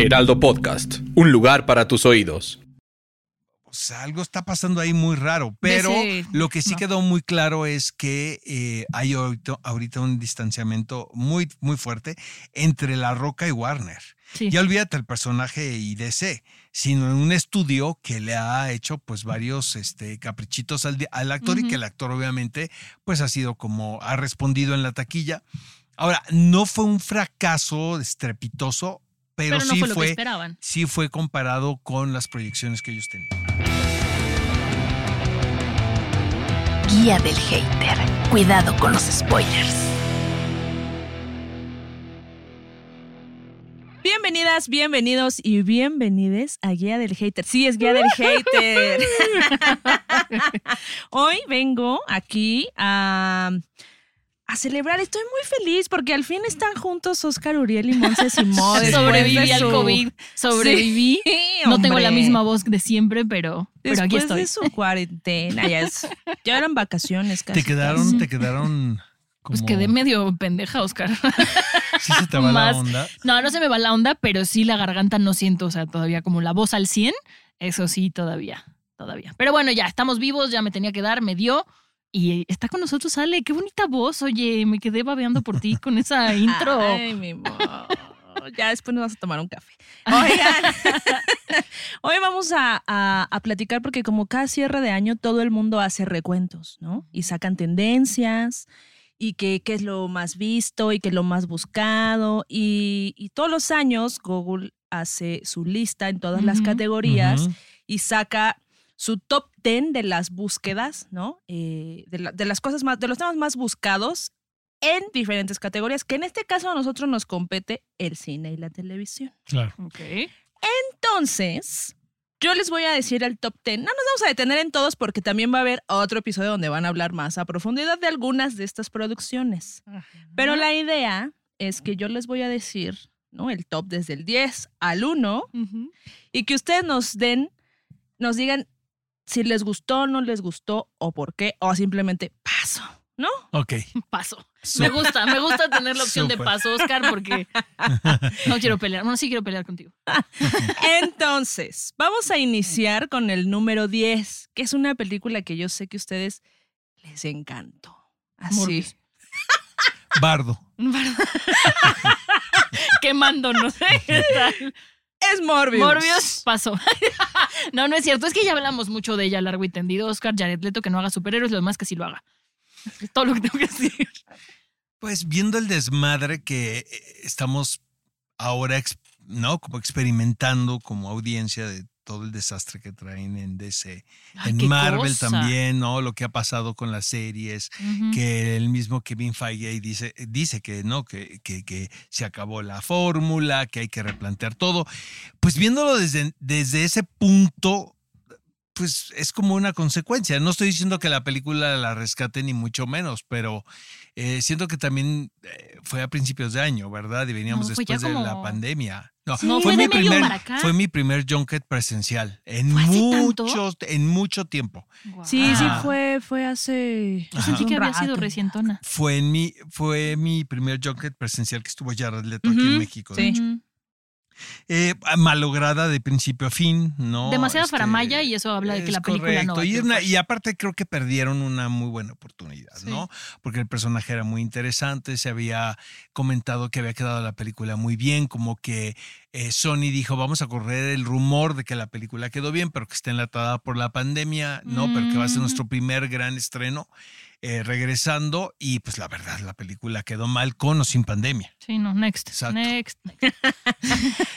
Heraldo Podcast, un lugar para tus oídos. Pues algo está pasando ahí muy raro, pero lo que sí no. quedó muy claro es que eh, hay ahorita, ahorita un distanciamiento muy, muy fuerte entre La Roca y Warner. Sí. Ya olvídate el personaje y DC, sino en un estudio que le ha hecho pues varios este, caprichitos al, al actor y que el actor obviamente pues ha sido como, ha respondido en la taquilla. Ahora, no fue un fracaso estrepitoso, pero, Pero no sí fue lo que fue, esperaban. sí fue comparado con las proyecciones que ellos tenían. Guía del hater. Cuidado con los spoilers. Bienvenidas, bienvenidos y bienvenides a Guía del Hater. Sí, es Guía del Hater. Hoy vengo aquí a, a celebrar. Estoy muy feliz porque al fin están juntos Oscar Uriel y Monse Simón. después Sobreviví de al su- COVID. Sobreviví. Sí, no tengo la misma voz de siempre, pero, pero aquí Después estoy. de su cuarentena, ya, es- ya eran vacaciones casi. Te quedaron, casi. te quedaron como... Pues quedé medio pendeja, Oscar. Sí se te va más. la onda. No, no se me va la onda, pero sí la garganta no siento, o sea, todavía como la voz al 100. Eso sí, todavía, todavía. Pero bueno, ya estamos vivos, ya me tenía que dar, me dio. Y está con nosotros Ale, qué bonita voz, oye, me quedé babeando por ti con esa intro. Ay, mi amor. Ya después nos vas a tomar un café. Oigan, hoy vamos a, a- a platicar porque como cada cierre de año todo el mundo hace recuentos, ¿no? Y sacan tendencias y que qué es lo más visto y qué es lo más buscado. Y, y todos los años Google hace su lista en todas las categorías y saca su top 10 de las búsquedas, ¿no? Eh, de, la- de las cosas más, de los temas más buscados en diferentes categorías, que en este caso a nosotros nos compete el cine y la televisión. Claro. Ok. Entonces, yo les voy a decir el top 10. No nos vamos a detener en todos porque también va a haber otro episodio donde van a hablar más a profundidad de algunas de estas producciones. Pero la idea es que yo les voy a decir, ¿no? El top desde el 10 al 1 Ujú. y que ustedes nos den, nos digan si les gustó, no les gustó o por qué, o simplemente paso, ¿no? Ok. Paso. Me gusta, me gusta tener la opción de paso, Oscar, porque no quiero pelear. Bueno, sí quiero pelear contigo. Entonces, vamos a iniciar con el número 10, que es una película que yo sé que a ustedes les encantó. Así. Morbius. Bardo. Quemándonos. ¿Qué tal? Es Morbius. Morbius pasó. No, no es cierto. Es que ya hablamos mucho de ella largo y tendido. Oscar Jared Leto que no haga superhéroes, lo demás que sí lo haga. Es todo lo que tengo que decir. Pues viendo el desmadre que eh, estamos ahora, ¿no? Como experimentando como audiencia de todo el desastre que traen en DC. Ay, en Marvel cosa. también, ¿no? Lo que ha pasado con las series. Que el mismo Kevin Feige dice, dice que no, que, que, que se acabó la fórmula, que hay que replantear todo. Pues viéndolo desde, desde ese punto, pues es como una consecuencia. No estoy diciendo que la película la rescate ni mucho menos, pero eh, siento que también eh, fue a principios de año, ¿verdad? Y veníamos No, ya después de la pandemia. No, Sí, fue mi primer, fue mi primer junket presencial en mucho, en mucho tiempo. Sí, sí, fue, fue hace. Yo sentí que había sido recientona. Fue en mi, fue mi primer junket presencial que estuvo Jared Leto aquí en México. sí. de hecho. Ujú. Eh, malograda de principio a fin, ¿no? Demasiada Este, faramaya y eso habla de que la película no correcto. y, una- y aparte creo que perdieron una muy buena oportunidad, Sí. ¿no? Porque el personaje era muy interesante, se había comentado que había quedado la película muy bien, como que eh, Sony dijo, vamos a correr el rumor de que la película quedó bien, pero que está enlatada por la pandemia, ¿no? Pero que va a ser Mm. nuestro primer gran estreno eh, regresando y pues la verdad, la película quedó mal con o sin pandemia. Sí, no, next. Exacto. Next.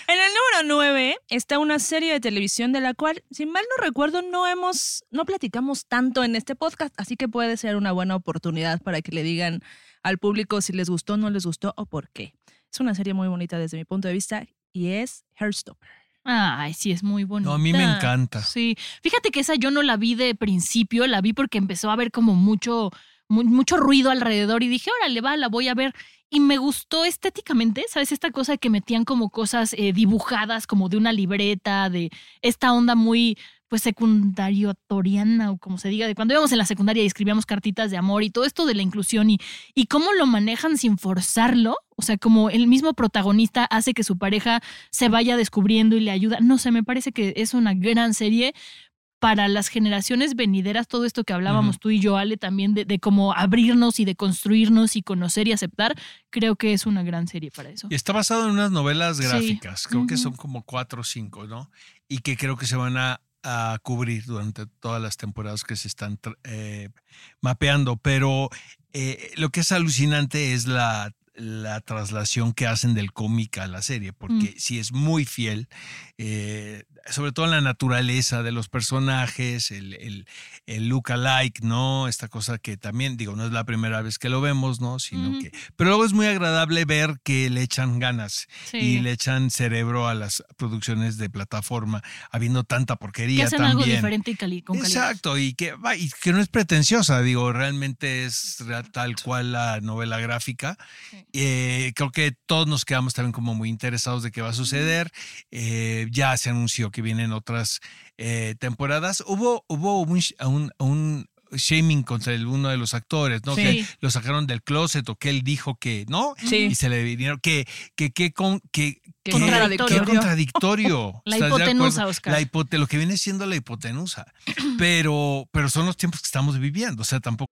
En el número 9 está una serie de televisión de la cual, si mal no recuerdo, no hemos, no platicamos tanto en este podcast, así que puede ser una buena oportunidad para que le digan al público si les gustó, no les gustó o por qué. Es una serie muy bonita desde mi punto de vista y es Heartstopper. Ay, sí, es muy bonita. No, a mí me encanta. Sí. Fíjate que esa yo no la vi de principio, la vi porque empezó a haber como mucho, mu- mucho ruido alrededor y dije, órale, va, la voy a ver. Y me gustó estéticamente, ¿sabes? Esta cosa que metían como cosas eh, dibujadas, como de una libreta, de esta onda muy, pues secundariatoriana o como se diga, de cuando íbamos en la secundaria y escribíamos cartitas de amor y todo esto de la inclusión y, y cómo lo manejan sin forzarlo, o sea, como el mismo protagonista hace que su pareja se vaya descubriendo y le ayuda. No sé, me parece que es una gran serie para las generaciones venideras, todo esto que hablábamos tú y yo, Ale, también de, de cómo abrirnos y de construirnos y conocer y aceptar, creo que es una gran serie para eso. Y está basado en unas novelas Sí. gráficas, creo que son como cuatro o cinco, ¿no? Y que creo que se van a, a cubrir durante todas las temporadas que se están eh, mapeando. Pero eh, lo que es alucinante es la, la traslación que hacen del cómic a la serie, porque sí es muy fiel, eh, sobre todo en la naturaleza de los personajes, el, el, el look alike, ¿no? Esta cosa que también, digo, no es la primera vez que lo vemos, ¿no? Sino que. Pero luego es muy agradable ver que le echan ganas Sí. y le echan cerebro a las producciones de plataforma, habiendo tanta que porquería hacen también. algo diferente y cali- con calidad. Exacto, y que, va, y que no es pretenciosa, digo, realmente es tal cual la novela gráfica. Sí. Eh, creo que todos nos quedamos también como muy interesados de qué va a suceder. Eh, ya se anunció que vienen otras eh, temporadas. Hubo, hubo un, un, un shaming contra el- uno de los actores, ¿no? Sí. Que lo sacaron del closet o que él dijo que no. Sí. Y se le vinieron que, que, que, con, que, Qué que- contradictorio. qué contradictorio. La ¿Estás de hipotenusa? Oscar. La hipote- lo que viene siendo la hipotenusa. Pero, pero son los tiempos que estamos viviendo. O sea, tampoco.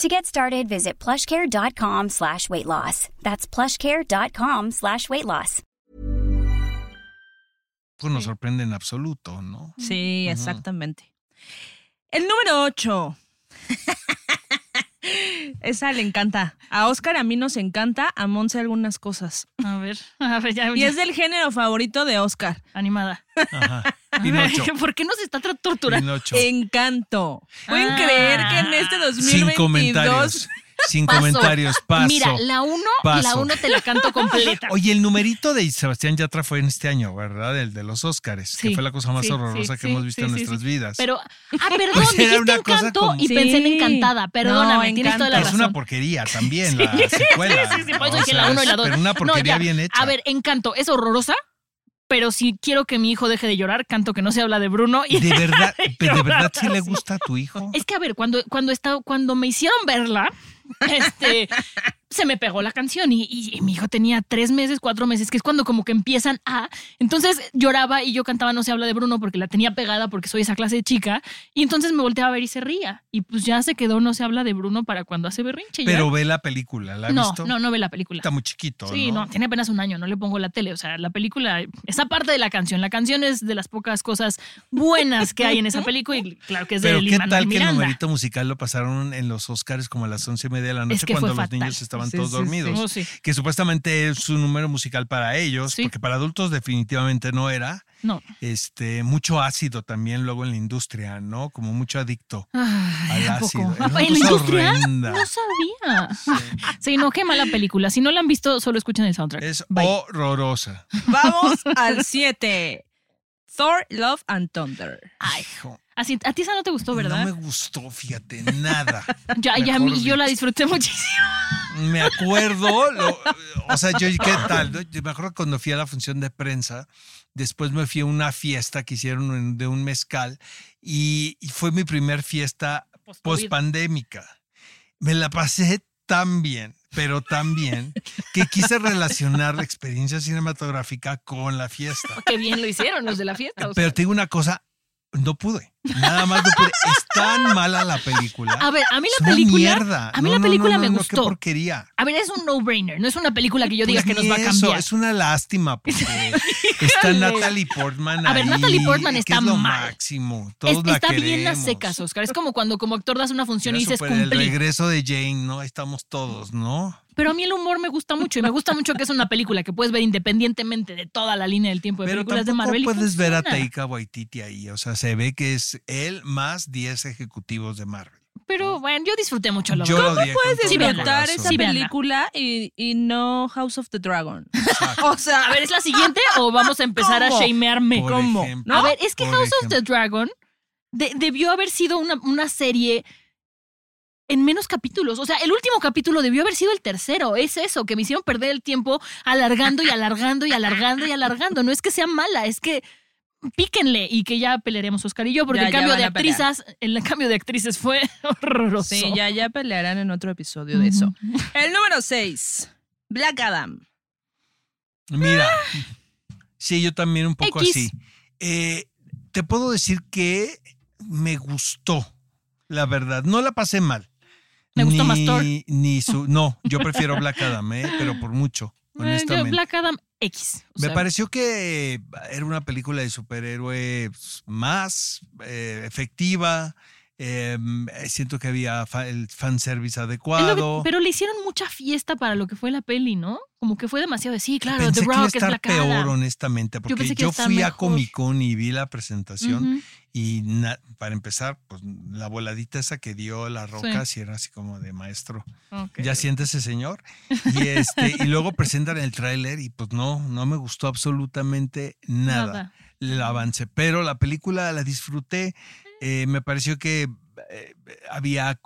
To get started, visit plushcare.com slash weight loss. That's plushcare.com slash weight loss. nos sorprende en absoluto, ¿no? Sí, Ujú. exactamente. El número 8. Esa le encanta. A Oscar a mí nos encanta, a Monse algunas cosas. A ver, a ver, ya, Y ya, es del género favorito de Oscar. animada. Ajá. Pinocho. ¿Por qué nos está torturando? Pinocho. Encanto. ¿Pueden Ah. creer que en este 2022 Sin comentarios. Sin Paso. comentarios. Paso. Mira, la uno, la Paso. uno te la canto completa. Oye, el numerito de Sebastián Yatra fue en este año, ¿verdad? El de los Óscares, Sí, que fue la cosa más sí, horrorosa sí, que sí, hemos visto sí, en nuestras sí. vidas. Pero, ah, perdón, Pues dijiste una encanto como- y pensé en encantada. Perdóname, No, tienes toda la es razón. una porquería también la secuela. Sí, sí, por eso dije la uno y la es- dos. Pero una No, porquería ya. bien hecha. A ver, encanto, es horrorosa, pero si quiero que mi hijo deje de llorar, canto que no se habla de Bruno. Y de verdad, de llorar verdad sí le gusta a tu hijo. Es que, a ver, cuando, cuando, estaba, cuando me hicieron verla, este, se me pegó la canción y, y- y mi hijo tenía tres meses, cuatro meses, que es cuando como que empiezan a... Entonces lloraba y yo cantaba No se habla de Bruno porque la tenía pegada porque soy esa clase de chica y entonces me volteaba a ver y se ría. Y pues ya se quedó No se habla de Bruno para cuando hace berrinche. ya. Pero ve la película, ¿la no, visto? no, no ve la película. Está muy chiquito, Sí, no, tiene apenas un año, no le pongo la tele. O sea, la película, esa parte de la canción, la canción es de las pocas cosas buenas que hay en esa película y claro que es de Pero qué Lin-Manuel tal que el numerito musical lo pasaron en los Oscars como a las once y media de la noche que cuando los fatal. niños estaban Sí, todos sí, dormidos. Oh, sí. Que supuestamente es un número musical para ellos, Sí. porque para adultos definitivamente no era. No. Este, mucho ácido también luego en la industria, ¿no? Como mucho adicto Ay, al ácido. ¿En la industria? horrenda. No sabía. Sí, no, qué mala película. Si no la han visto, solo escuchen el soundtrack. Es Bye. horrorosa. Vamos al 7. Thor, Love and Thunder. Ay, Hijo, así, a ti esa no te gustó, ¿verdad? No me gustó, fíjate, nada. ya, ya, yo la disfruté muchísimo. Me acuerdo, lo- o sea, yo, ¿qué tal? no? Yo me acuerdo cuando fui a la función de prensa, después me fui a una fiesta que hicieron de un mezcal y, y fue mi primer fiesta Post-COVID. post pandémica. Me la pasé tan bien, pero tan bien, que quise relacionar la experiencia cinematográfica con la fiesta. Qué bien lo hicieron los de la fiesta. sea. Pero te digo una cosa, no pude. Nada más no pude. Es tan mala la película. a ver, a mí Es la una película. mierda. A mí No, la película no, me gustó. Qué porquería. A ver, es un no-brainer. No es una película que yo diga Pues que nos va a cambiar. Eso, es una lástima porque está Natalie Portman A ver, Natalie Portman está es lo mal. máximo. Es- la está bien a queremos. secas, Oscar. Es como cuando como actor das una función Era y dices súper el regreso de Jane, ¿no? Ahí estamos todos, ¿no? Pero a mí el humor me gusta mucho y me gusta mucho que es una película que puedes ver independientemente de toda la línea del tiempo de Pero películas de Marvel. y puedes ver a. Taika Waititi ahí. O sea, se ve que es él más 10 ejecutivos de Marvel. pero bueno, yo disfruté mucho la con Puedes disfrutar esa Sí, película y, y no House of the Dragon. Exacto. O sea, A ver, ¿es la siguiente o vamos a empezar ¿Cómo? a shamearme? Por ¿cómo? ejemplo. A ver, es que House of the Dragon de- debió haber sido una, una serie en menos capítulos. O sea, el último capítulo debió haber sido el tercero. Es eso, que me hicieron perder el tiempo alargando y alargando y alargando y alargando. No es que sea mala, es que píquenle y que ya pelearemos Oscar y yo, porque Ya, el cambio de actrices, el cambio de actrices fue horroroso. sí, ya, ya pelearán en otro episodio de eso. El número 6. Black Adam. Mira, sí, yo también un poco X. así. Eh, te puedo decir que me gustó, la verdad. No la pasé mal. Me gustó ni, más Thor. Ni su, no, yo prefiero Black Adam, ¿eh? pero por mucho, Eh, yo, honestamente. Black Adam X. Me sea, pareció que era una película de superhéroes más eh, efectiva. Eh, siento que había fa- el fanservice lo que- adecuado. pero le hicieron mucha fiesta para lo que fue la peli, ¿no? Como que fue demasiado de sí, claro, Pensé The que iba a Rock es estar Black peor, honestamente, porque yo, a estar fui a mejor. Comic Con y vi la presentación Ujú. y na- para empezar, pues la voladita esa que dio la roca, si era así como de maestro. Ok. Ya siente ese señor. Y este, y luego presentan el tráiler y pues no, no me gustó absolutamente nada. La avancé, pero la película la disfruté. Eh, me pareció que eh, había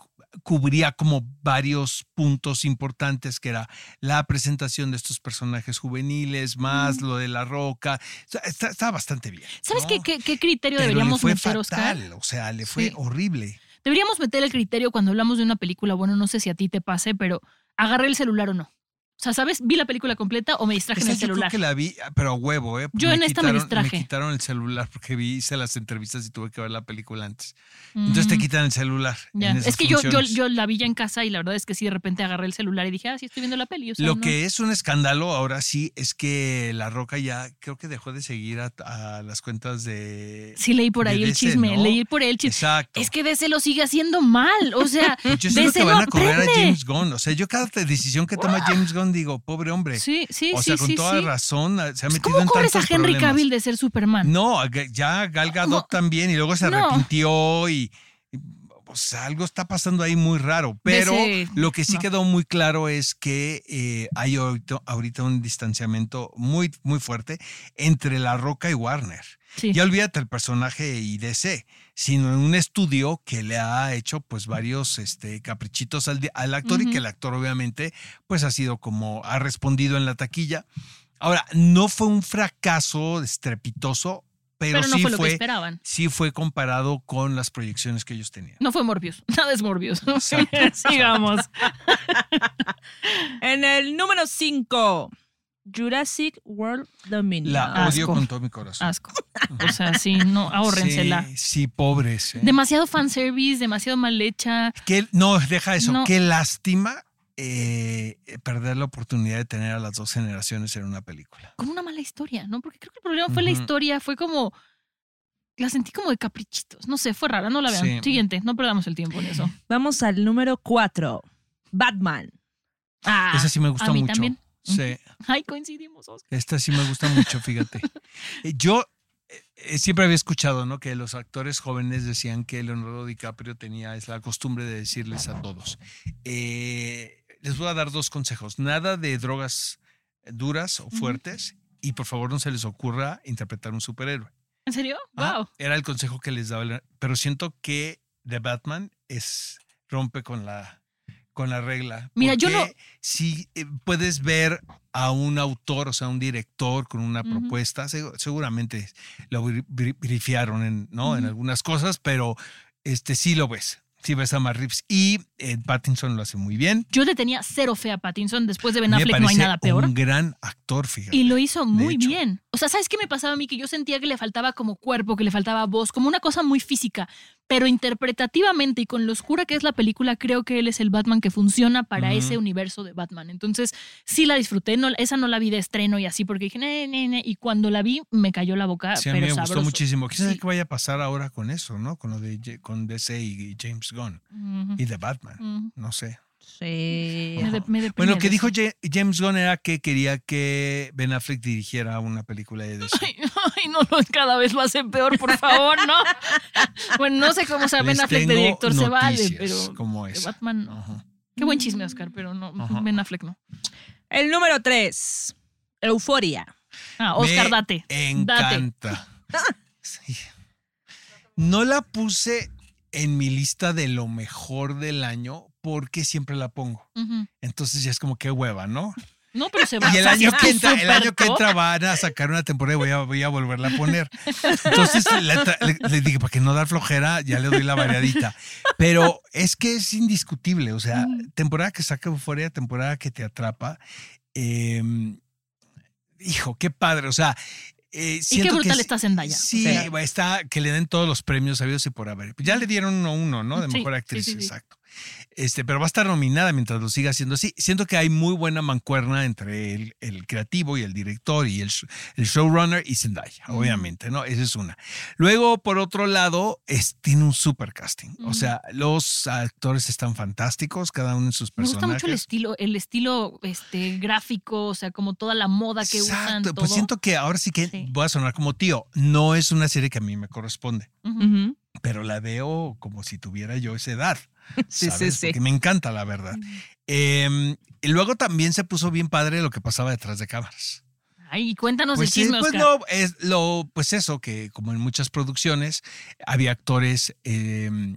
cubría como varios puntos importantes que era la presentación de estos personajes juveniles más lo de la roca está, está bastante bien ¿Sabes ¿no? qué, qué, qué criterio Pero deberíamos le fue meter, Oscar? fatal o sea le fue Sí. horrible Deberíamos meter el criterio cuando hablamos de una película. Bueno, no sé si a ti te pase, pero agarré el celular o no. O sea, ¿sabes? ¿Vi la película completa o me distraje en Esa el yo creo celular? que la vi, pero a huevo, ¿eh? Yo en esta me distraje. Me quitaron el celular porque vi, hice las entrevistas y tuve que ver la película antes. Entonces te Mm, quitan el celular. ya. en Es esas que yo, yo, yo la vi ya en casa y la verdad es que sí, de repente agarré el celular y dije, ah, sí, estoy viendo la peli. O sea, Lo no. que es un escándalo ahora sí es que La Roca ya creo que dejó de seguir a, a las cuentas de. Sí, leí por ahí el DC, chisme, ¿no? leí por ahí el chisme. Exacto. Es que DC lo sigue haciendo mal. O sea, Yo DC que van a correr a. James Gunn. O sea, yo cada decisión que toma James Gunn digo, pobre hombre. Sí, sí, o sí, sea, con sí, toda sí. razón ah, se ha Pues, metido ¿Cómo en corres a Henry problemas. Cavill de ser Superman? No, ya Gal Gadot No. también y luego se No. arrepintió y, y, o sea, algo está pasando ahí muy raro. Pero lo que sí no. quedó muy claro es que eh, hay ahorita, ahorita un distanciamiento muy, muy fuerte entre La Roca y Warner. Sí. Ya olvídate el personaje y DC, sino en un estudio que le ha hecho pues varios este, caprichitos al, al actor y Ujú. que el actor obviamente pues ha sido como ha respondido en la taquilla. Ahora, no fue un fracaso estrepitoso, pero, pero no sí fue lo que esperaban. sí fue comparado con las proyecciones que ellos tenían. No fue Morbius. Nada es Morbius. Exacto, Sigamos. En el número 5. Jurassic World Dominion. La odio Asco. con todo mi corazón. Asco. O sea, sí, no, ahórrensela. Sí, sí, pobres. ¿eh? Demasiado fanservice, demasiado mal hecha. Qué- no, deja eso. No. Qué lástima eh, perder la oportunidad de tener a las dos generaciones en una película. Con una mala historia, ¿no? Porque creo que el problema fue la historia, fue como. La sentí como de caprichitos. No sé, fue rara, no la vean. Sí. Siguiente, no perdamos el tiempo en eso. Vamos al número 4. Batman. Ah, Esa sí me gusta a mí mucho. también. Sí, Ay, coincidimos, Oscar. esta sí me gusta mucho, fíjate. Eh, Yo eh, siempre había escuchado, ¿no? Que los actores jóvenes decían que Leonardo DiCaprio tenía es la costumbre de decirles a todos. eh, les voy a dar dos consejos. Nada de drogas duras o fuertes y por favor no se les ocurra interpretar un superhéroe. ¿En serio? Ah, Wow. Era el consejo que les daba. Pero siento que The Batman es rompe con la con la regla. Mira, yo no- Si eh, puedes ver a un autor, o sea, un director con una propuesta, segu- seguramente lo bri- bri- brifiaron en, ¿no? en algunas cosas, pero este sí lo ves. Sí ves a Matt Reeves. Y eh, Pattinson lo hace muy bien. Yo le tenía cero fe a Pattinson. Después de Ben Affleck no hay nada peor. Un gran actor, fíjate. Y lo hizo muy bien. O sea, ¿sabes qué me pasaba a mí? Que yo sentía que le faltaba como cuerpo, que le faltaba voz, como una cosa muy física. Pero interpretativamente y con lo oscura que es la película, creo que él es el Batman que funciona para ese universo de Batman. Entonces, sí la disfruté. No, esa no la vi de estreno y así, porque dije, ne, ne, ne", Y cuando la vi, me cayó la boca, Sí, a mí pero me gustó muchísimo. ¿Quién sabe Sí. qué vaya a pasar ahora con eso, no? Con lo de con DC y James Gunn y de Batman. No sé. Sí. Me de- me Bueno, lo que dijo eso. Ja- James Gunn era que quería que Ben Affleck dirigiera una película de DC. Ay, ay, no, no, cada vez lo hace peor, por favor, ¿no? Bueno, no sé cómo sea Ben Affleck de director se vale, pero como esa. Batman no. Ajá. Qué buen chisme, Oscar, pero no, Ajá. Ben Affleck no. El número tres. Euforia. Ah, Oscar, Me date. Date. Encanta. Sí. No la puse en mi lista de lo mejor del año porque siempre la pongo. Entonces ya es como que hueva, ¿no? No, pero se va Y el a año que entra, el año que entra van a sacar una temporada y voy a, voy a volverla a poner. Entonces le, dije, para que no dar flojera, ya le doy la variadita. Pero es que es indiscutible. O sea, temporada que saca euforia, temporada que te atrapa. Eh, hijo, qué padre. O sea, eh, Y qué que brutal es- está Zendaya. o Sí, sea, está que le den todos los premios sabidos y por haber. Ya le dieron uno a uno, ¿no? De mejor sí, actriz, sí, sí. exacto. Este, pero va a estar nominada mientras lo siga haciendo así. Siento que hay muy buena mancuerna entre el, el creativo y el director y el, sh- el showrunner y Zendaya, obviamente, ¿no? Esa es una. Luego, por otro lado, es, tiene un super casting. O sea, los actores están fantásticos, cada uno en sus me personajes. gusta mucho el estilo, el estilo este, gráfico, o sea, como toda la moda que usan. Exacto, Todo. pues siento que ahora sí que Sí. voy a sonar como tío. No es una serie que a mí me corresponde. Pero la veo como si tuviera yo esa edad. Sí, ¿sabes? sí, sí. Porque me encanta, la verdad. Eh, y luego también se puso bien padre lo que pasaba detrás de cámaras. Ay, cuéntanos Pues, el sí, pues Oscar. no, es lo, pues eso, que como en muchas producciones había actores. eh,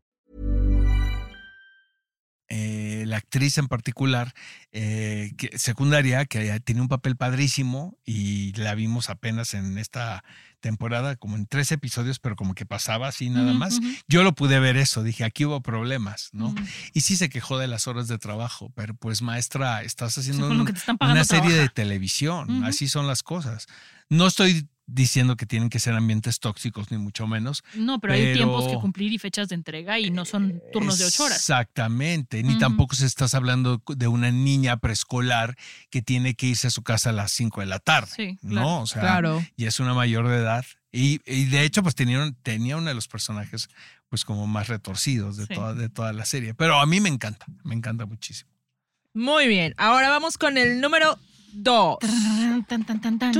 La actriz en particular, eh, que- secundaria, que tiene un papel padrísimo y la vimos apenas en esta temporada, como en tres episodios, pero como que pasaba así nada más. Yo lo pude ver eso, dije, aquí hubo problemas, ¿no? Y sí se quejó de las horas de trabajo, pero pues maestra, estás haciendo un- una serie de televisión, así son las cosas. No estoy diciendo que tienen que ser ambientes tóxicos, ni mucho menos. No, pero, hay tiempos que cumplir y fechas de entrega y no son turnos de ocho horas. Exactamente, ni tampoco se estás hablando de una niña preescolar que tiene que irse a su casa a las 5 de la tarde, Sí, claro. ¿no? O sea, Claro. y es una mayor de edad. Y, y de hecho, pues tenía, un- tenía uno de los personajes pues como más retorcidos de, Sí. toda, de toda la serie. Pero a mí me encanta, me encanta muchísimo. Muy bien. Ahora vamos con el número dos. Tan, tan, tan,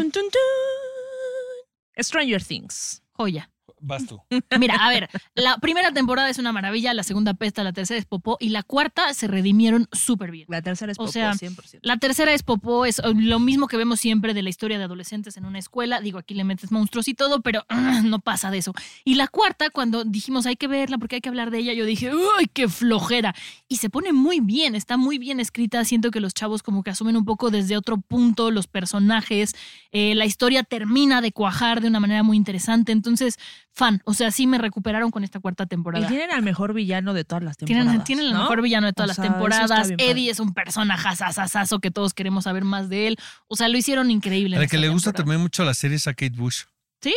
Stranger Things. Joya. Vas tú. Mira, a ver, la primera temporada es una maravilla, la segunda pesta, la tercera es popó y la cuarta se redimieron súper bien. La tercera es O Popó, sea, 100%. La tercera es popó, es uh, lo mismo que vemos siempre de la historia de adolescentes en una escuela. Digo, aquí le metes monstruos y todo, pero no pasa de eso. Y la cuarta, cuando dijimos hay que verla porque hay que hablar de ella, yo dije, ¡uy, qué flojera! Y se pone muy bien, está muy bien escrita. Siento que los chavos como que asumen un poco desde otro punto los personajes. Eh, la historia termina de cuajar de una manera muy interesante. Entonces, fan. O sea, sí me recuperaron con esta cuarta Y temporada. tienen al mejor villano de todas las Tienen, temporadas. tienen el ¿no? mejor villano de todas O las sea, temporadas. Eddie es un personaje asasasazo que todos queremos saber más de él. O sea, lo hicieron increíble. A la que le gusta temporada. también mucho la serie es a Kate Bush. ¿Sí?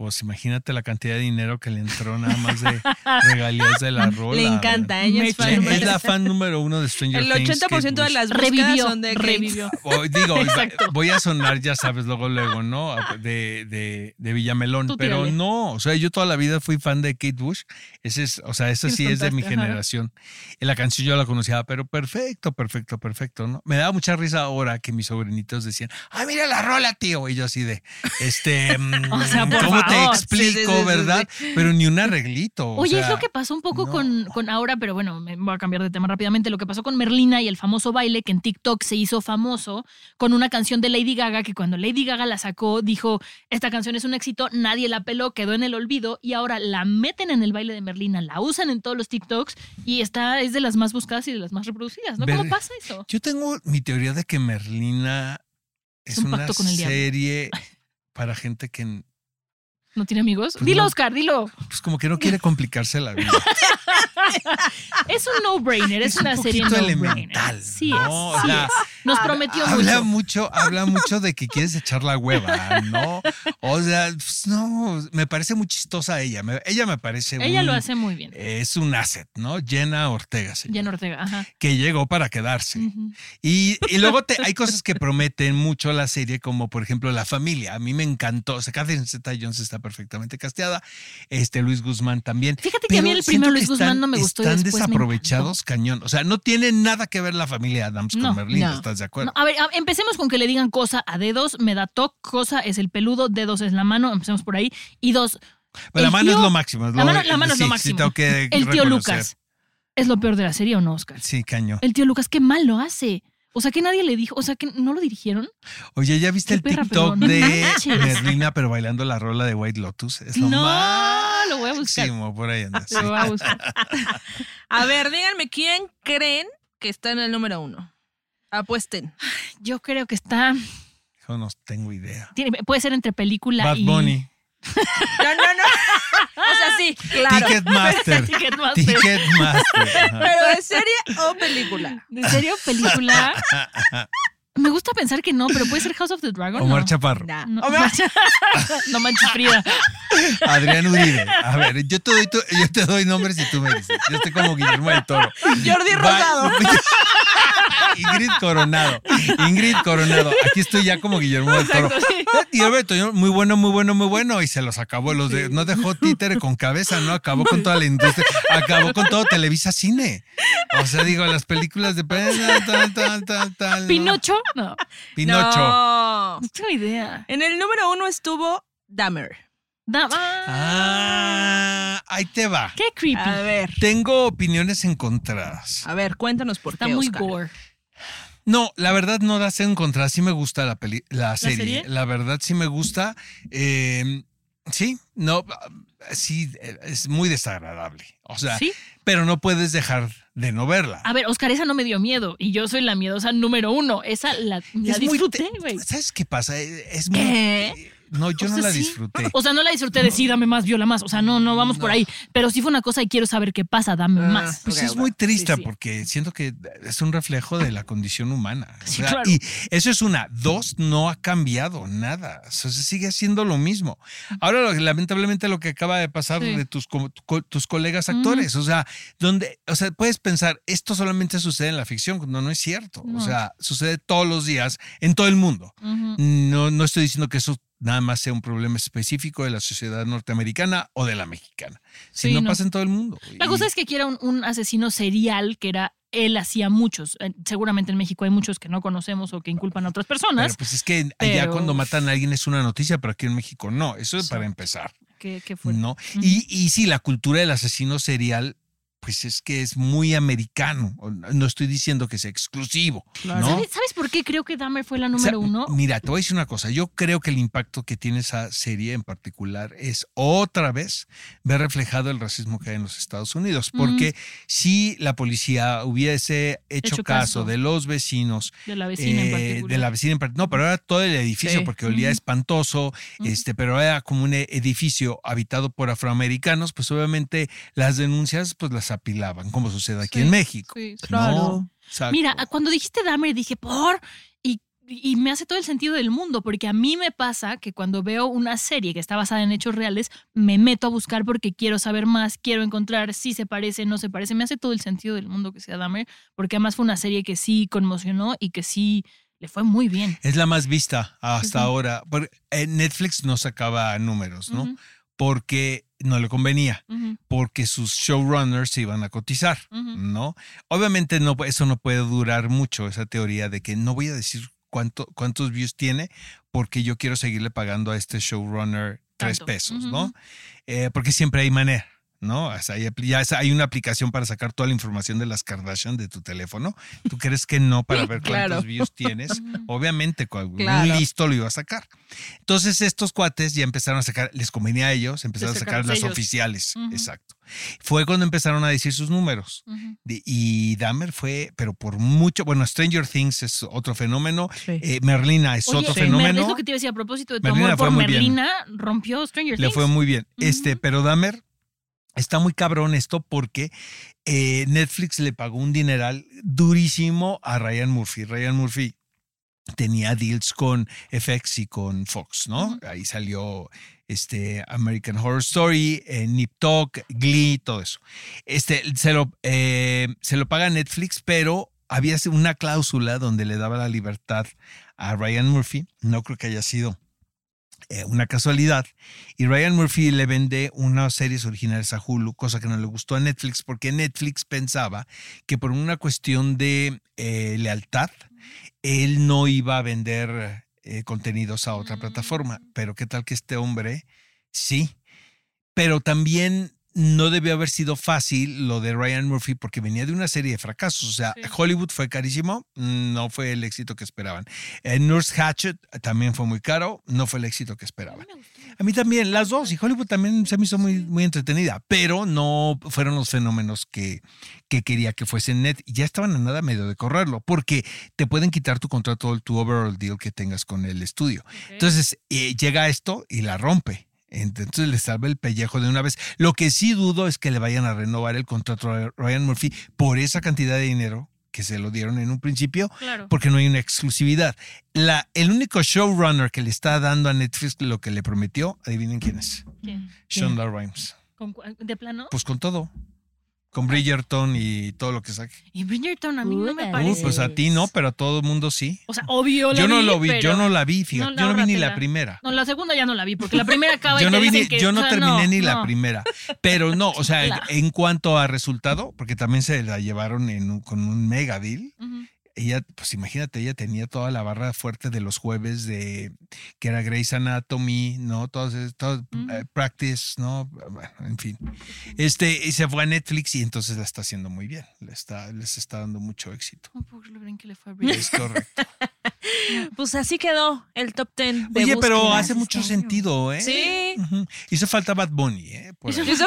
Pues imagínate la cantidad de dinero que le entró nada más de regalías de la rola. Le encanta, ella es fan la fan número uno de Stranger El Things. 80% Kate de Bush. las Revivió, son de revivió. O digo, Exacto. voy a sonar, ya sabes, luego, luego, ¿no? De, de, de Villamelón. Tú pero tírale. no, o sea, yo toda la vida fui fan de Kate Bush. Ese es, o sea, esa Sí, es de mi ajá. generación. Y la canción yo la conocía, pero perfecto, perfecto, perfecto, ¿no? Me daba mucha risa ahora que mis sobrinitos decían, ¡ay, mira la rola, tío! Y yo así de, este, mm, O sea, por ¿cómo te explico, sí, sí, sí, ¿verdad? Pero ni un arreglito. o Oye, es lo que pasó un poco no. con, con Aura, pero bueno, me voy a cambiar de tema rápidamente. Lo que pasó con Merlina y el famoso baile que en TikTok se hizo famoso con una canción de Lady Gaga que cuando Lady Gaga la sacó dijo, esta canción es un éxito, nadie la peló, quedó en el olvido y ahora la meten en el baile de Merlina, la usan en todos los TikToks y está, es de las más buscadas y de las más reproducidas, ¿no? ¿Cómo pasa eso? Yo tengo mi teoría de que Merlina es, Es un una serie para gente que ¿No tiene amigos? Pues dilo, no. Oscar, dilo. pues como que no quiere complicarse la vida. Es un no-brainer, es, Es un una serie no-brainer. elemental, Sí, ¿no? es, sí es. Nos prometió habla mucho. mucho, habla mucho de que quieres echar la hueva, ¿no? O sea, pues, no, me parece muy chistosa ella. me- ella me parece Ella un- lo hace muy bien. Es un asset, ¿no? Jenna Ortega, se Jen llama, Ortega, ajá. que llegó para quedarse. Y, y luego te- hay cosas que prometen mucho la serie, como por ejemplo la familia. A mí me encantó. O sea, Catherine Zeta Jones está perfectamente casteada. Este Luis Guzmán también. Fíjate que a mí el primero Luis Guzmán no me gustó y Están me desaprovechados cañón. O sea, no tiene nada que ver la familia Adams No, con Merlina, no. ¿estás de acuerdo? No, a ver, empecemos con que le digan cosa a dedos, me da toc, cosa es el peludo, dedos es la mano, empecemos por ahí. Y dos, Pero la mano es tío- lo máximo. es la lo- mano, la mano es sí, lo sí máximo. tengo que el tío reconocer. Lucas. ¿Es lo peor de la serie o no, Oscar? Sí, caño. El tío Lucas, qué mal lo hace. O sea, que nadie le dijo, o sea, que no lo dirigieron. Oye, ¿ya viste el perra, TikTok pero no de. Merlina, pero bailando la rola de White Lotus? Es lo no, máximo. Lo voy a buscar. Por ahí anda. sí. Lo voy a buscar. A ver, díganme quién creen que está en el número uno. Apuesten. Yo creo que está. Yo no tengo idea. tiene- puede ser entre película Bad y. Bunny. No, no, no. O sea, sí, claro. Ticketmaster. Ticketmaster. Ticketmaster. Pero de serie o película. ¿De serio? ¿Película? Me gusta pensar que no, pero puede ser House of the Dragon. Omar no. Chaparro. Nah. No, Omar- no manches, Frida. Adrián Uribe. A ver, yo te doy, tu- yo te doy nombres y tú me dices. Yo estoy como Guillermo del Toro. Jordi Rosado. Ingrid Coronado. Ingrid Coronado. Aquí estoy ya como Guillermo del Toro. Y Alberto, muy bueno, muy bueno, muy bueno. Y se los acabó. Los de, no dejó títere con cabeza, ¿no? Acabó con toda la industria. Acabó con todo Televisa Cine. O sea, digo, las películas de tal, tal, tal, tal, tal, ¿no? ¿Pinocho? No. Pinocho. No. No tengo idea. En el número uno estuvo Dahmer. Da- ah, Ah, ahí te va. qué creepy. A ver. Tengo opiniones encontradas. A ver, cuéntanos por Está qué. muy Oscar. gore. No, la verdad no las he encontrado. Sí me gusta la, peli la, serie. serie? La verdad sí me gusta. Eh, sí, no, sí, es muy desagradable. O sea, ¿Sí? pero no puedes dejar de no verla. A ver, Oscar, esa no me dio miedo. Y yo soy la miedosa número uno. Esa la, la Es muy disfruté, güey. ¿Sabes qué pasa? Es muy. ¿Qué? No, yo O no sea, la sí. disfruté. O sea, no la disfruté de sí, dame más, viola más. O sea, no, no vamos por No. ahí. Pero sí fue una cosa y quiero saber qué pasa, dame Ah. más. Pues es muy triste Sí, sí. porque siento que es un reflejo de la condición humana. O Sí, sea, claro. Y eso es una. Dos, no ha cambiado nada. O sea, se sigue haciendo lo mismo. Ahora, lamentablemente, lo que acaba de pasar Sí. de tus, co- tus colegas actores, o sea, donde, o sea, puedes pensar, esto solamente sucede en la ficción, cuando no es cierto. O No. sea, sucede todos los días en todo el mundo. No, no estoy diciendo que eso nada más sea un problema específico de la sociedad norteamericana o de la mexicana. Si Sí, no, no. pasa en todo el mundo. La Y- cosa es que quiera un, un asesino serial que era. Él hacía muchos. Seguramente en México hay muchos que no conocemos o que inculpan a otras personas. Pero pues es que allá cuando matan a alguien es una noticia, pero aquí en México no. Eso es Sí. para empezar. que, que fue. ¿no? Y, y sí, la cultura del asesino serial, pues es que es muy americano. No estoy diciendo que sea exclusivo. ¿no? ¿Sabes, sabes por qué creo que Dahmer fue la O sea, número uno? Mira, te voy a decir una cosa. Yo creo que el impacto que tiene esa serie en particular es otra vez ver reflejado el racismo que hay en los Estados Unidos. Porque si la policía hubiese hecho, Hecho caso, caso. de los vecinos, De la vecina en eh, particular. de la vecina en particular, no, pero era todo el edificio Sí. porque olía Ujú. espantoso, este, pero era como un e- edificio habitado por afroamericanos, pues obviamente las denuncias pues las apilaban, como sucede aquí Sí, en México. sí, sí. ¿no? Claro. Exacto. Mira, cuando dijiste Dahmer dije, por. Y, y me hace todo el sentido del mundo, porque a mí me pasa que cuando veo una serie que está basada en hechos reales, me meto a buscar porque quiero saber más, quiero encontrar si se parece, no se parece. Me hace todo el sentido del mundo que sea Dahmer, porque además fue una serie que sí conmocionó y que sí le fue muy bien. Es la más vista hasta Ujú. ahora. Por- eh, Netflix no sacaba números, ¿no? Ujú, Porque no le convenía, porque sus showrunners se iban a cotizar. ¿no? Obviamente no, eso no puede durar mucho, esa teoría de que no voy a decir cuánto, cuántos views tiene, porque yo quiero seguirle pagando a este showrunner tres pesos. ¿no? Eh, porque siempre hay manera. ¿No? O sea, ya hay una aplicación para sacar toda la información de las Kardashian de tu teléfono. ¿Tú crees que no para ver Claro. cuántos views tienes? Obviamente, Claro. un listo lo iba a sacar. Entonces, estos cuates ya empezaron a sacar, les convenía a ellos, empezaron a sacar las oficiales. Exacto. Fue cuando empezaron a decir sus números. De- y Dahmer fue, pero por mucho, bueno, Stranger Things es otro fenómeno, Sí. eh, Merlina es Oye, otro fenómeno. Es lo que te iba a decir a propósito de tu Merlina amor por muy bien. Merlina, rompió Stranger Le Things. fue muy bien. Este, pero Dahmer está muy cabrón esto porque eh, Netflix le pagó un dineral durísimo a Ryan Murphy. Ryan Murphy tenía deals con FX y con Fox, ¿no? Ahí salió este American Horror Story, eh, Nip Tuck, Glee, todo eso. Este, se lo, eh, se lo paga Netflix, pero había una cláusula donde le daba la libertad a Ryan Murphy. No creo que haya sido eh, una casualidad. Y Ryan Murphy le vende unas series originales a Hulu, cosa que no le gustó a Netflix, porque Netflix pensaba que por una cuestión de eh, lealtad, él no iba a vender eh, contenidos a otra plataforma. Pero qué tal que este hombre, sí. Pero también no debió haber sido fácil lo de Ryan Murphy porque venía de una serie de fracasos. O sea, Sí. Hollywood fue carísimo, no fue el éxito que esperaban. Eh, Nurse Hatchet también fue muy caro, no fue el éxito que esperaban. A mí también, las dos, y Hollywood también se me hizo muy, muy entretenida, pero no fueron los fenómenos que, que quería que fuesen net. Y ya estaban a nada medio de correrlo, porque te pueden quitar tu contrato, tu overall deal que tengas con el estudio. Entonces eh, llega esto y la rompe. Entonces le salva el pellejo de una vez. Lo que sí dudo es que le vayan a renovar el contrato a Ryan Murphy por esa cantidad de dinero que se lo dieron en un principio, Claro. porque no hay una exclusividad. La, el único showrunner que le está dando a Netflix lo que le prometió, adivinen quién es. ¿Quién? Shonda Rhimes. ¿Con cu- ¿De plano? Pues con todo. Con Bridgerton y todo lo que saque. Y Bridgerton a mí no me Uy, parece. Uh, pues a ti no, pero a todo el mundo sí. O sea, obvio la Yo no vi, lo vi, yo no la vi, fíjate. No, yo no vi ni la primera. No, la segunda ya no la vi, porque la primera acaba Yo y no, te vi ni- que, yo no o sea, terminé ni la primera. Pero no, o sea, en, cuanto a resultado, porque también se la llevaron en un- con un mega deal. Ujú. Ella, pues imagínate, ella tenía toda la barra fuerte de los jueves de que era Grey's Anatomy, ¿no? Todo, ese- todo Ujú. eh, Practice, ¿no? Bueno, en fin. Este, y se fue a Netflix y entonces la está haciendo muy bien. Le está, les está dando mucho éxito. Puedo creer lo bien que le fue a. Es correcto. Pues así quedó el top 10 de Oye, pero hace este mucho sentido, ¿eh? Sí. Hizo falta Bad Bunny, ¿eh? Por. Eso- Es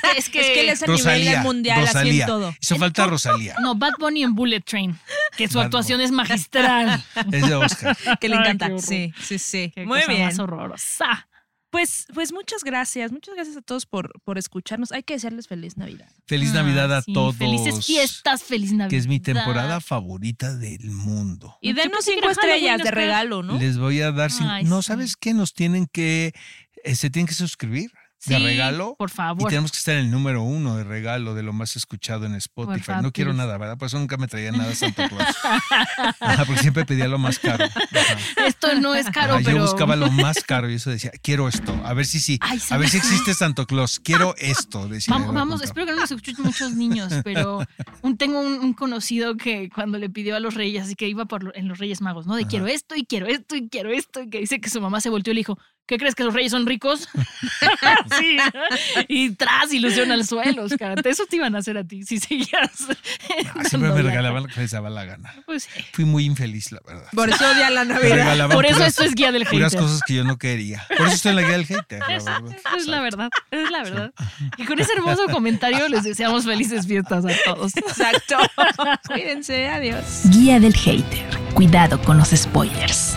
que, es que, es que él es a nivel Rosalía, mundial así Rosalía. en todo. Hizo falta Rosalía. No, Bad Bunny en Bullet Train, que su Bad actuación es magistral. Es de Oscar. Que le Ay, encanta. horror. Sí, sí, sí. Qué Muy cosa bien. más horrorosa. Pues, pues muchas gracias. Muchas gracias a todos por, por escucharnos. Hay que desearles feliz Navidad. Feliz Ah, Navidad a sí, todos. Felices fiestas, feliz Navidad. Que es mi temporada favorita del mundo. Y denos cinco estrellas de regalo, ¿no? Les voy a dar. cin- Ay, no, sí. ¿sabes qué? Nos tienen que. eh, se tienen que suscribir de Sí, regalo. Por Y favor. tenemos que estar en el número uno de regalo de lo más escuchado en Spotify. favor, No quiero please. nada, ¿verdad? Por eso nunca me traía nada Santa Claus. Ajá, porque siempre pedía lo más caro. Ajá. Esto no es caro, Ajá, pero. Yo buscaba lo más caro y eso decía, quiero esto. A ver si sí. Ay, a ver si existe Santo Claus. Quiero esto. Decía, Vamos, espero que no nos escuchen muchos niños, pero un, tengo un, un conocido que cuando le pidió a los reyes, así que iba por en los Reyes Magos, ¿no? De Ajá. quiero esto y quiero esto y quiero esto, y que dice que su mamá se volteó y le dijo, ¿qué crees que los reyes son ricos? sí, y tras ilusión al suelo, Oscar. Eso te iban a hacer a ti si seguías. Ah, siempre me regalaban lo que les daba la gana. Pues sí. Fui muy infeliz, la verdad. Por eso odia la Navidad. Por eso puras- esto es guía del puras hater. cosas que yo no quería. Por eso estoy en la guía del hater. la Es, verdad. es la verdad, es la verdad. Y con ese hermoso comentario les deseamos felices fiestas a todos. Exacto. Cuídense. Adiós. Guía del Hater. Cuidado con los spoilers.